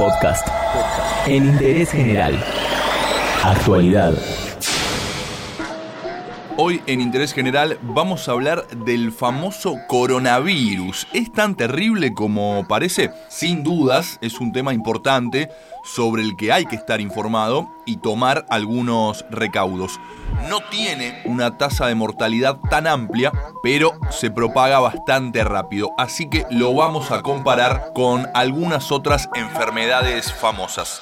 Podcast. En interés general. Actualidad. Hoy en Interés General vamos a hablar del famoso coronavirus. ¿Es tan terrible como parece? Sin dudas, es un tema importante sobre el que hay que estar informado y tomar algunos recaudos. No tiene una tasa de mortalidad tan amplia, pero se propaga bastante rápido, así que lo vamos a comparar con algunas otras enfermedades famosas.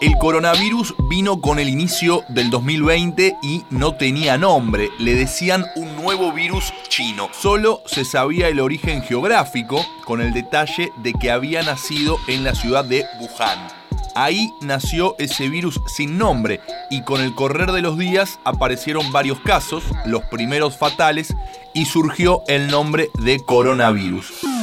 El coronavirus vino con el inicio del 2020 y no tenía nombre, le decían un nuevo virus chino. Solo se sabía el origen geográfico, con el detalle de que había nacido en la ciudad de Wuhan. Ahí nació ese virus sin nombre y con el correr de los días aparecieron varios casos, los primeros fatales, y surgió el nombre de coronavirus.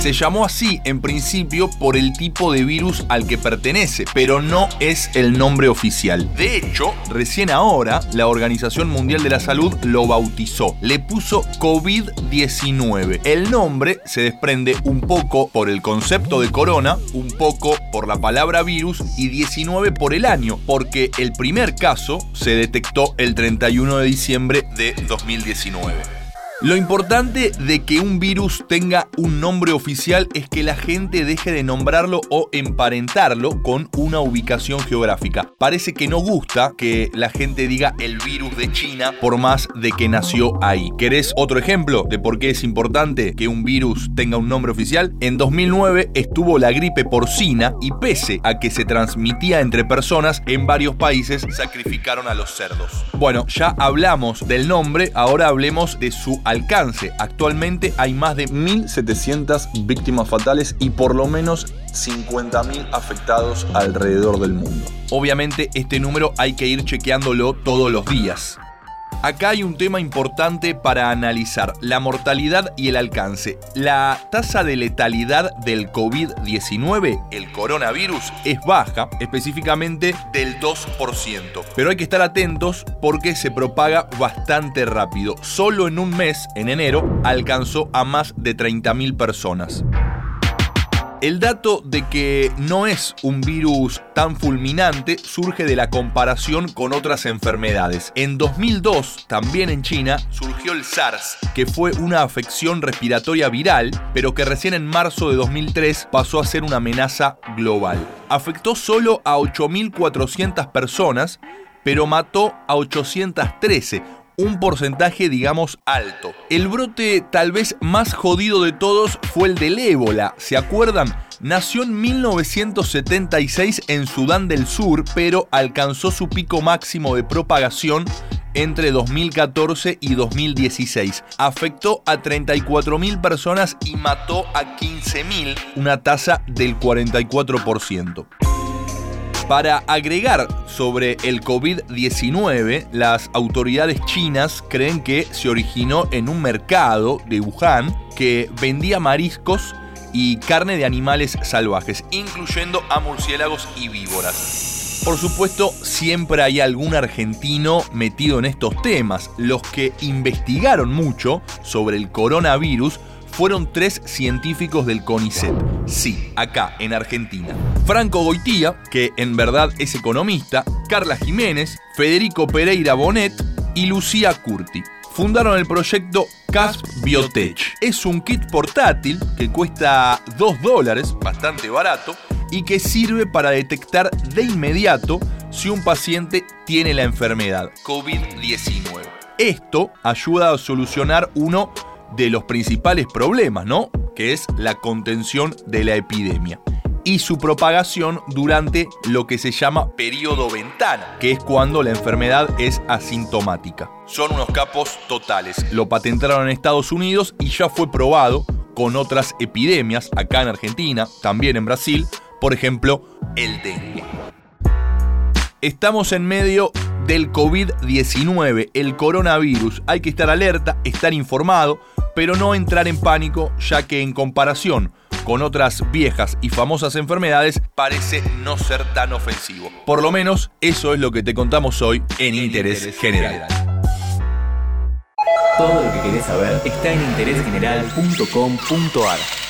Se llamó así en principio por el tipo de virus al que pertenece, pero no es el nombre oficial. De hecho, recién ahora la Organización Mundial de la Salud lo bautizó. Le puso COVID-19. El nombre se desprende un poco por el concepto de corona, un poco por la palabra virus y 19 por el año, porque el primer caso se detectó el 31 de diciembre de 2019. Lo importante de que un virus tenga un nombre oficial es que la gente deje de nombrarlo o emparentarlo con una ubicación geográfica. Parece que no gusta que la gente diga el virus de China por más de que nació ahí. ¿Querés otro ejemplo de por qué es importante que un virus tenga un nombre oficial? En 2009 estuvo la gripe porcina y pese a que se transmitía entre personas en varios países sacrificaron a los cerdos. Bueno, ya hablamos del nombre, ahora hablemos de su alcance. Actualmente hay más de 1.700 víctimas fatales y por lo menos 50.000 afectados alrededor del mundo. Obviamente este número hay que ir chequeándolo todos los días. Acá hay un tema importante para analizar, la mortalidad y el alcance. La tasa de letalidad del COVID-19, el coronavirus, es baja, específicamente del 2%. Pero hay que estar atentos porque se propaga bastante rápido. Solo en un mes, en enero, alcanzó a más de 30.000 personas. El dato de que no es un virus tan fulminante surge de la comparación con otras enfermedades. En 2002, también en China, surgió el SARS, que fue una afección respiratoria viral, pero que recién en marzo de 2003 pasó a ser una amenaza global. Afectó solo a 8.400 personas, pero mató a 813, un porcentaje, digamos, alto. El brote tal vez más jodido de todos fue el del ébola, ¿se acuerdan? Nació en 1976 en Sudán del Sur, pero alcanzó su pico máximo de propagación entre 2014 y 2016. Afectó a 34.000 personas y mató a 15.000, una tasa del 44%. Para agregar sobre el COVID-19, las autoridades chinas creen que se originó en un mercado de Wuhan que vendía mariscos y carne de animales salvajes, incluyendo a murciélagos y víboras. Por supuesto, siempre hay algún argentino metido en estos temas. Los que investigaron mucho sobre el coronavirus fueron tres científicos del CONICET. Sí, acá, en Argentina. Franco Goitía, que en verdad es economista, Carla Jiménez, Federico Pereira Bonet y Lucía Curti. Fundaron el proyecto CASP Biotech. Es un kit portátil que cuesta 2 dólares, bastante barato, y que sirve para detectar de inmediato si un paciente tiene la enfermedad COVID-19. Esto ayuda a solucionar uno de los principales problemas, ¿no? Que es la contención de la epidemia y su propagación durante lo que se llama periodo ventana, que es cuando la enfermedad es asintomática. Son unos capos totales. Lo patentaron en Estados Unidos y ya fue probado con otras epidemias acá en Argentina, también en Brasil, por ejemplo, el dengue. Estamos en medio del COVID-19, el coronavirus. Hay que estar alerta, estar informado, pero no entrar en pánico, ya que en comparación con otras viejas y famosas enfermedades parece no ser tan ofensivo. Por lo menos eso es lo que te contamos hoy en, Interés, General. Todo lo que querés saber está en interésgeneral.com.ar.